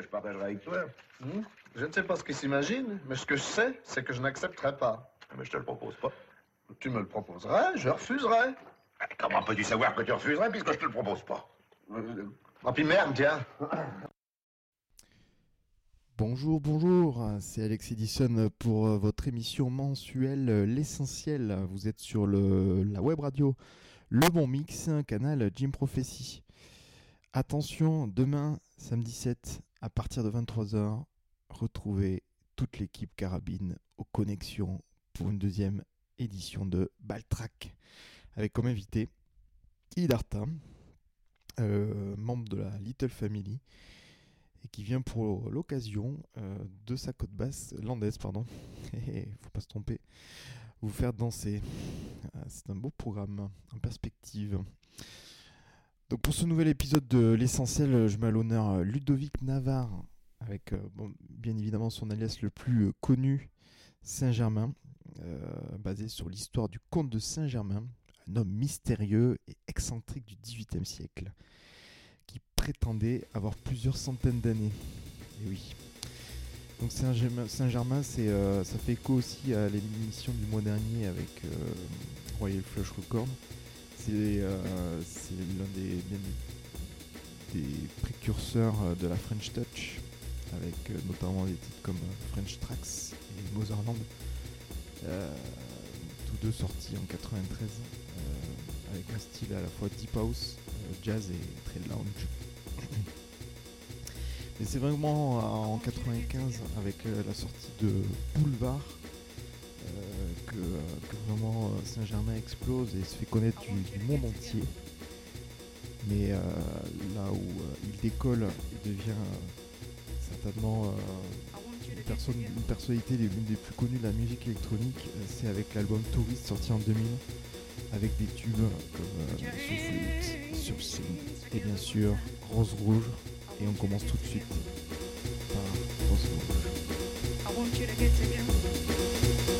que je partagerai avec toi. Hmm? Je ne sais pas ce qu'il s'imagine, mais ce que je sais, c'est que je n'accepterai pas. Mais je te le propose pas. Tu me le proposerais, je refuserai. Comment peux-tu savoir que tu refuserais puisque je te le propose pas? Ah puis merde, tiens. Bonjour, bonjour, c'est Alex Edison pour euh, votre émission mensuelle euh, L'Essentiel. Vous êtes sur le, la web radio Le Bon Mix, canal Jim Prophecy. Attention, demain, samedi 7, à partir de 23h, retrouvez toute l'équipe Carabine aux connexions pour une deuxième édition de Baltrack. Avec comme invité Idarta, euh, membre de la Little Family et qui vient pour l'occasion euh, de sa côte basse, landaise, pardon, faut pas se tromper, vous faire danser. Euh, c'est un beau programme en perspective. Donc pour ce nouvel épisode de l'essentiel, je mets à l'honneur Ludovic Navarre, avec bien évidemment son alias le plus connu, Saint-Germain, basé sur l'histoire du comte de Saint-Germain, un homme mystérieux et excentrique du XVIIIe siècle prétendait avoir plusieurs centaines d'années. Et oui. Donc Saint-Germain, euh, ça fait écho aussi à l'émission du mois dernier avec euh, Royal Flush Record. C'est, euh, l'un des, précurseurs de la French Touch, avec notamment des titres comme French Tracks et Motherland. tous deux sortis en 93, avec un style à la fois deep house, jazz et très lounge. Et c'est vraiment en 95, avec euh, la sortie de Boulevard, euh, que, vraiment euh, Saint-Germain explose et se fait connaître du, monde entier. Mais là où il décolle, il devient certainement une, personne, une personnalité l'une des plus connues de la musique électronique. C'est avec l'album Tourist sorti en 2000, avec des tubes comme Sur Sur et bien sûr Rose Rouge. Et on commence tout de suite par Rose want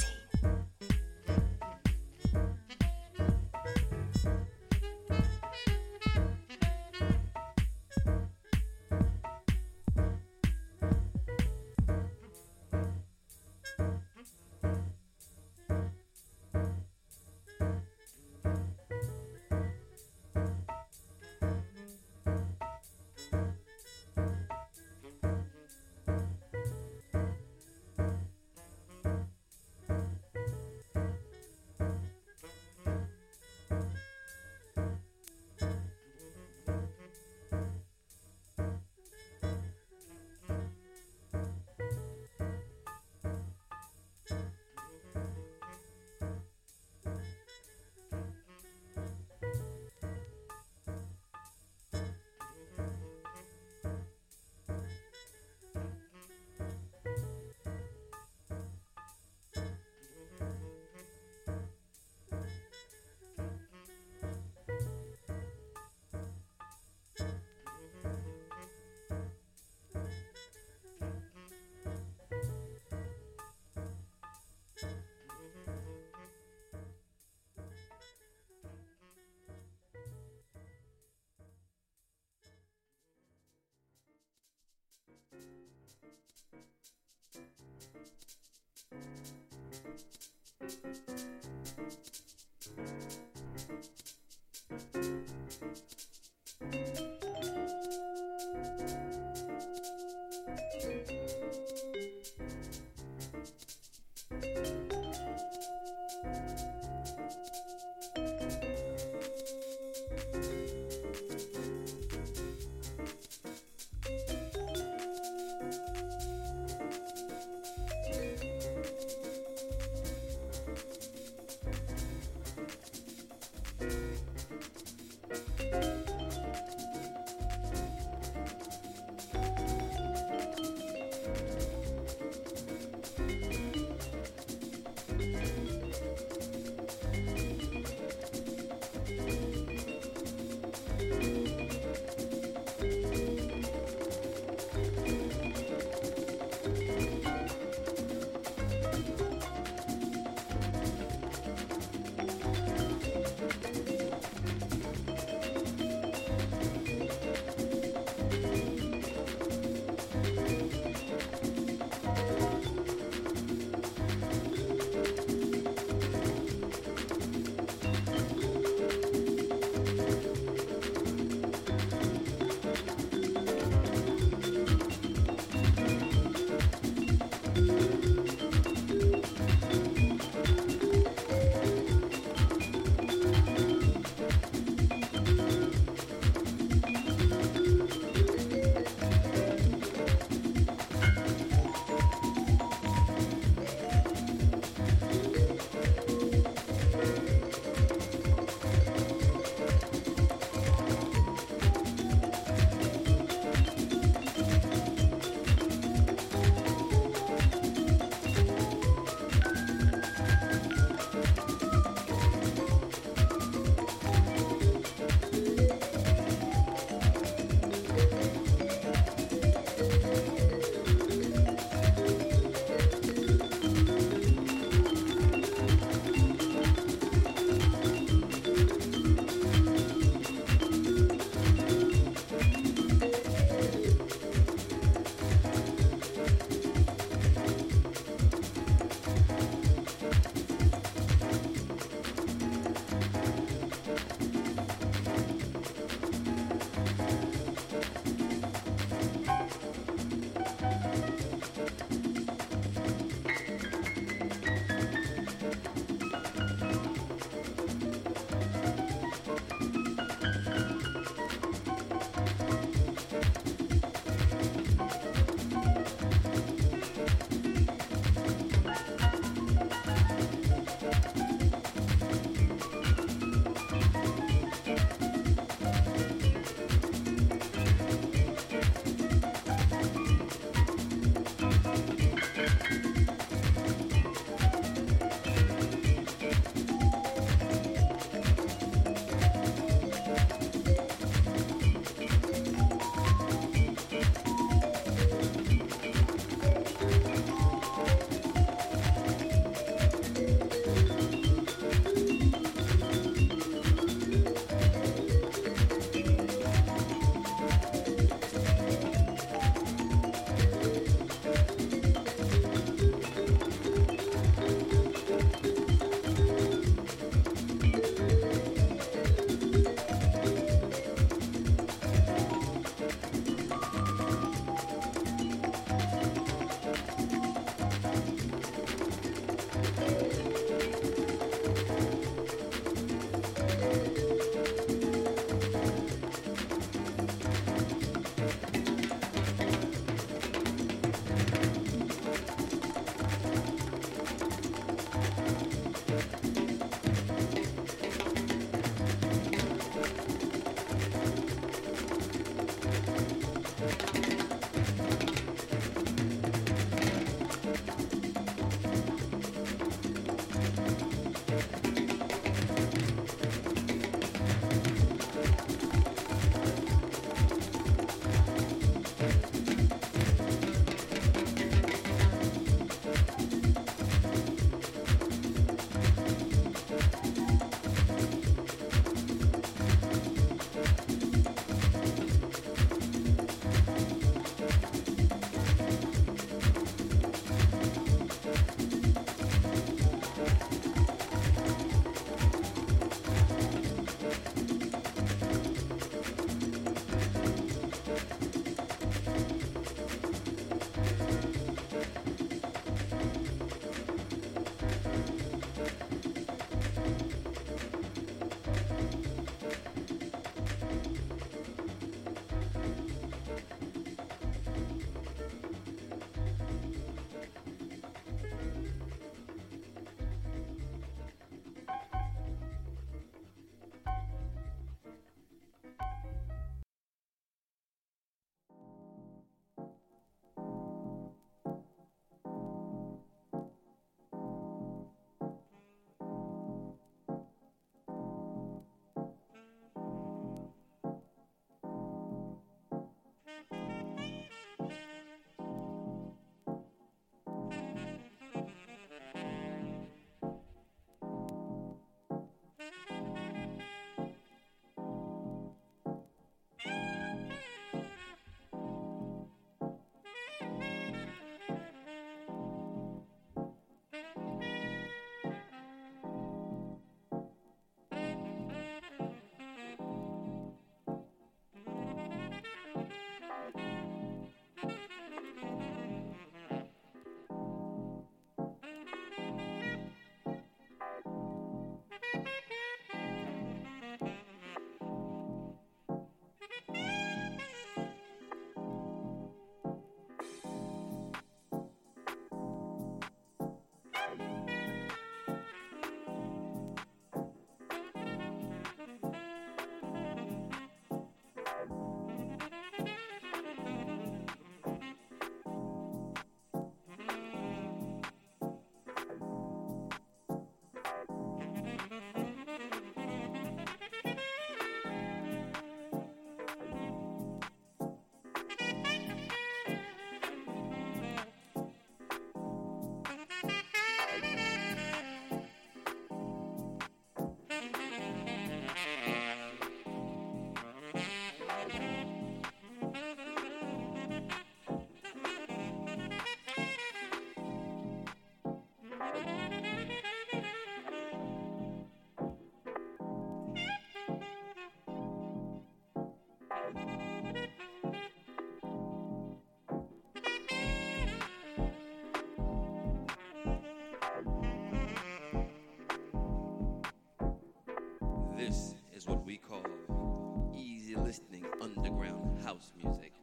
house music.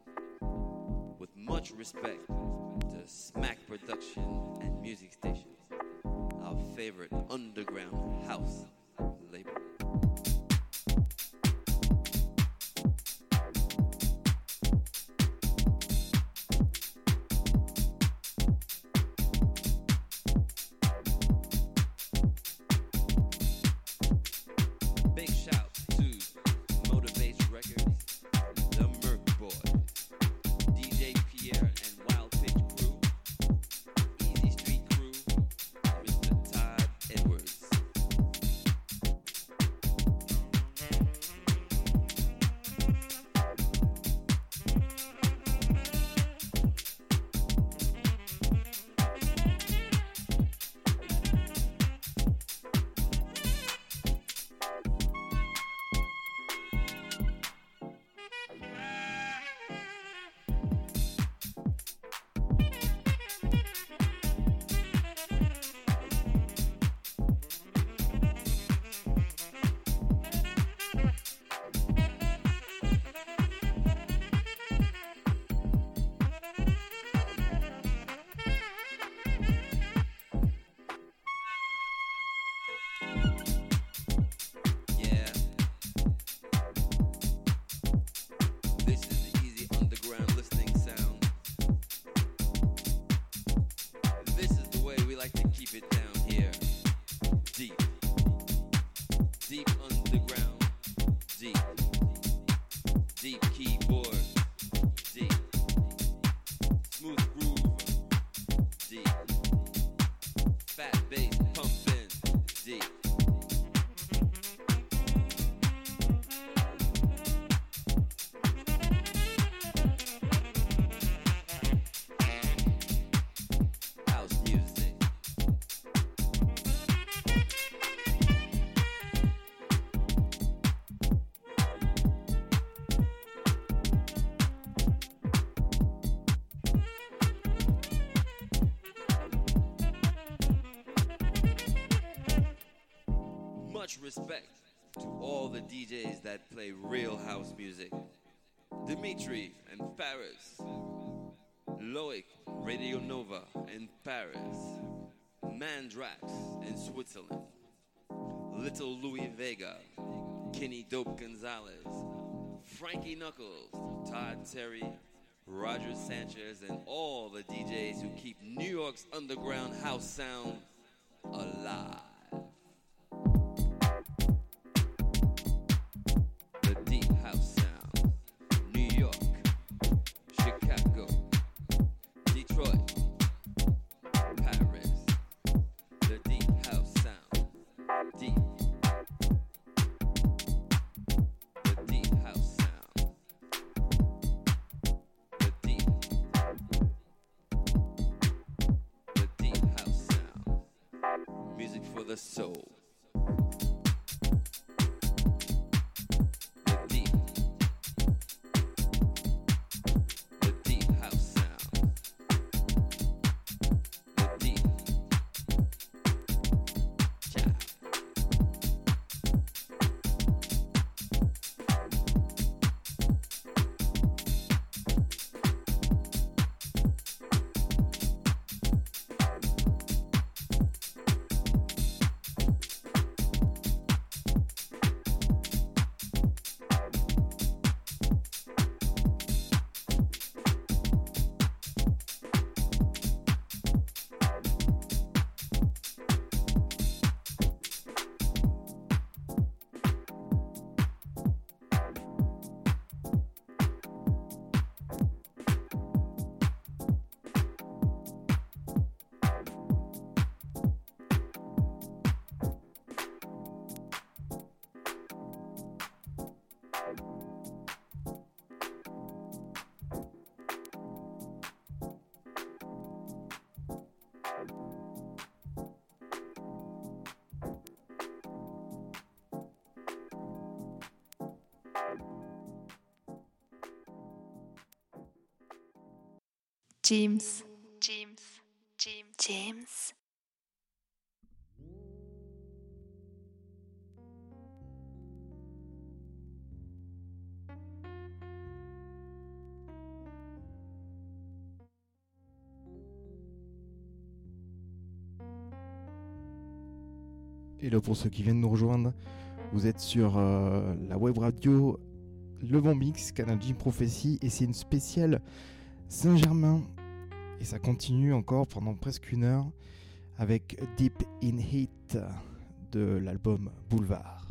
With much respect to Smack Production and Music Stations, DJs that play real house music. Dimitri and Paris. Loic, Radio Nova in Paris, Mandrax in Switzerland, Little Louis Vega, Kenny Dope Gonzalez, Frankie Knuckles, Todd Terry, Roger Sanchez, and all the DJs who keep New York's underground house sound alive. The soul. James, James, James, James. Hello pour ceux qui viennent nous rejoindre. Vous êtes sur euh, la web radio Le Bon Mix, Canal Jim Prophecy, et c'est une spéciale Saint-Germain. Et ça continue encore pendant presque une heure avec Deep in Heat de l'album Boulevard.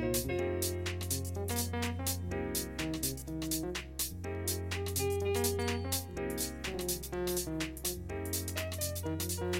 thank you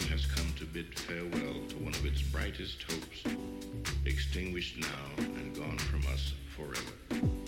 world has come to bid farewell to one of its brightest hopes, extinguished now and gone from us forever.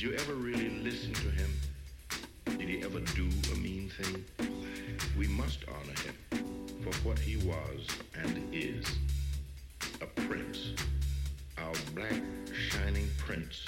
Did you ever really listen to him? Did he ever do a mean thing? We must honor him for what he was and is. A prince. Our black shining prince.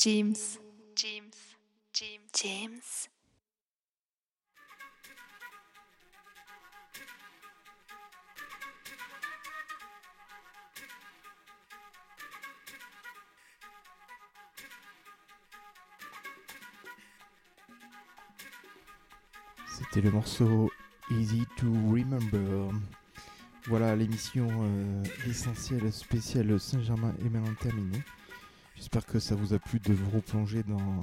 James. James. James. James. C'était le morceau Easy to Remember. Voilà, l'émission euh, essentielle spéciale Saint-Germain est maintenant terminée. J'espère que ça vous a plu de vous replonger dans,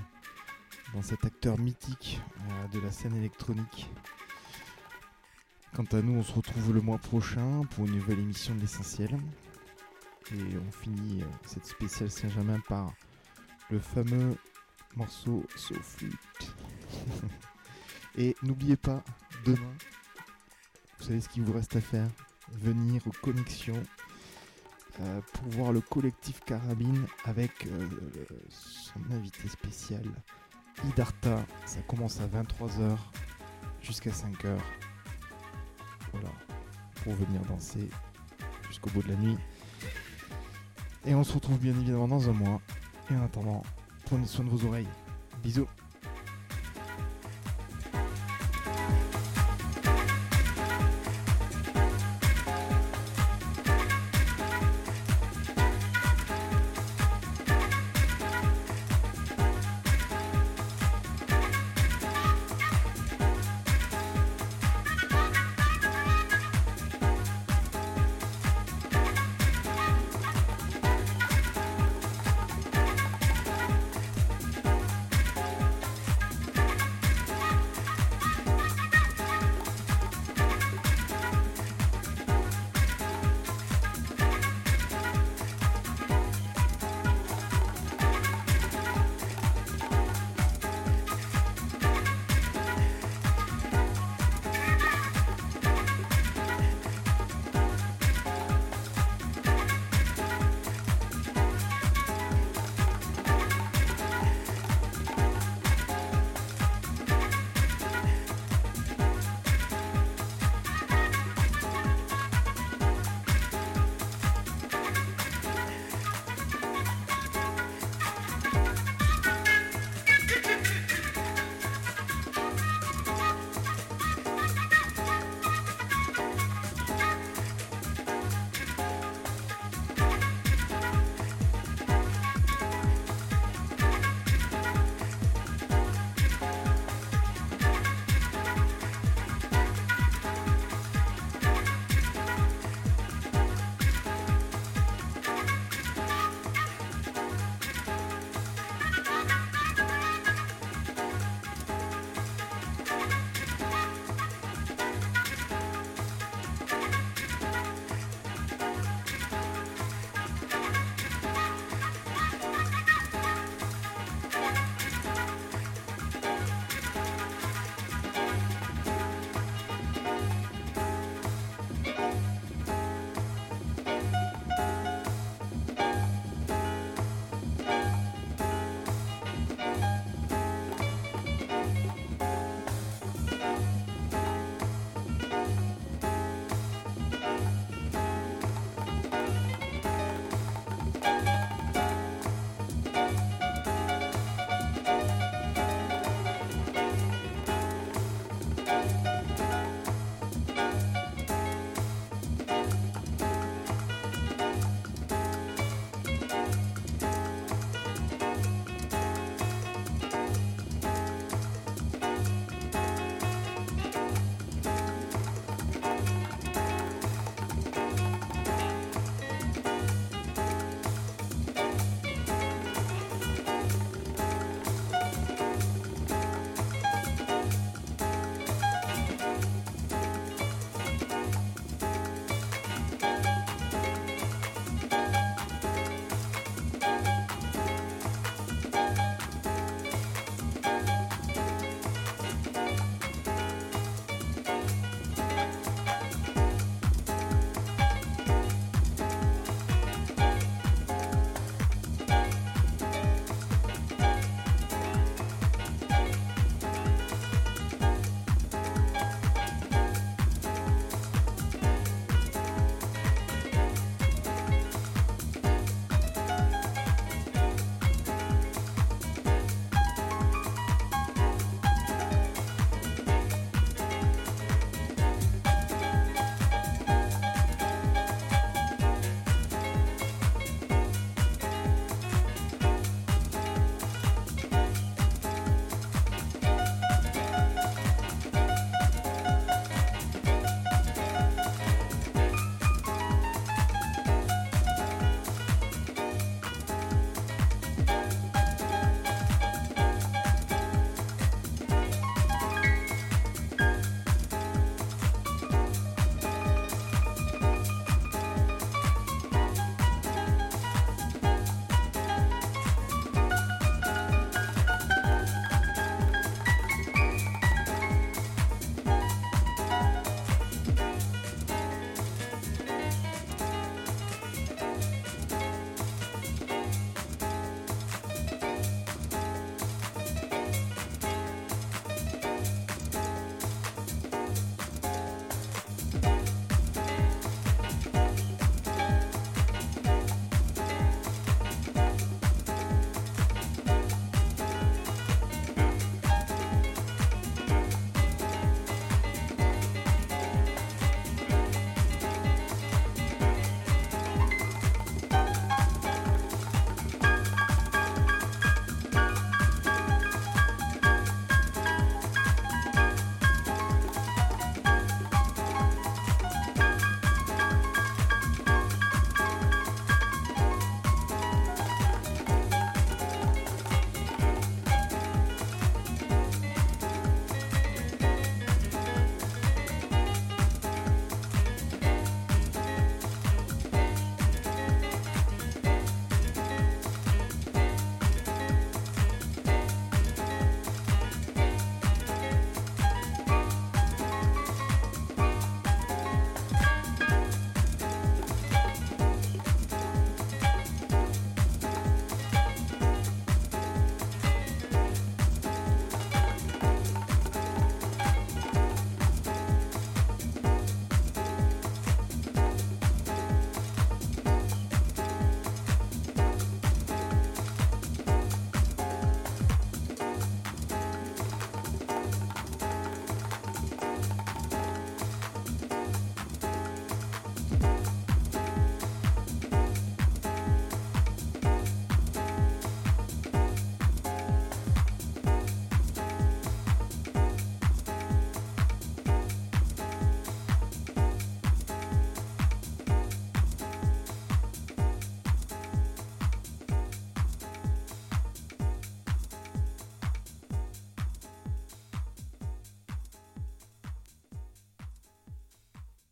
dans cet acteur mythique euh, de la scène électronique. Quant à nous, on se retrouve le mois prochain pour une nouvelle émission de l'essentiel. Et on finit euh, cette spéciale Saint-Germain par le fameux morceau So Flute. Et n'oubliez pas, demain, vous savez ce qu'il vous reste à faire Venir aux connexions euh, pour voir le collectif Carabine avec euh, son invité spécial, Idarta. Ça commence à 23h jusqu'à 5h. Voilà, pour venir danser jusqu'au bout de la nuit. Et on se retrouve bien évidemment dans un mois. Et en attendant, prenez soin de vos oreilles. Bisous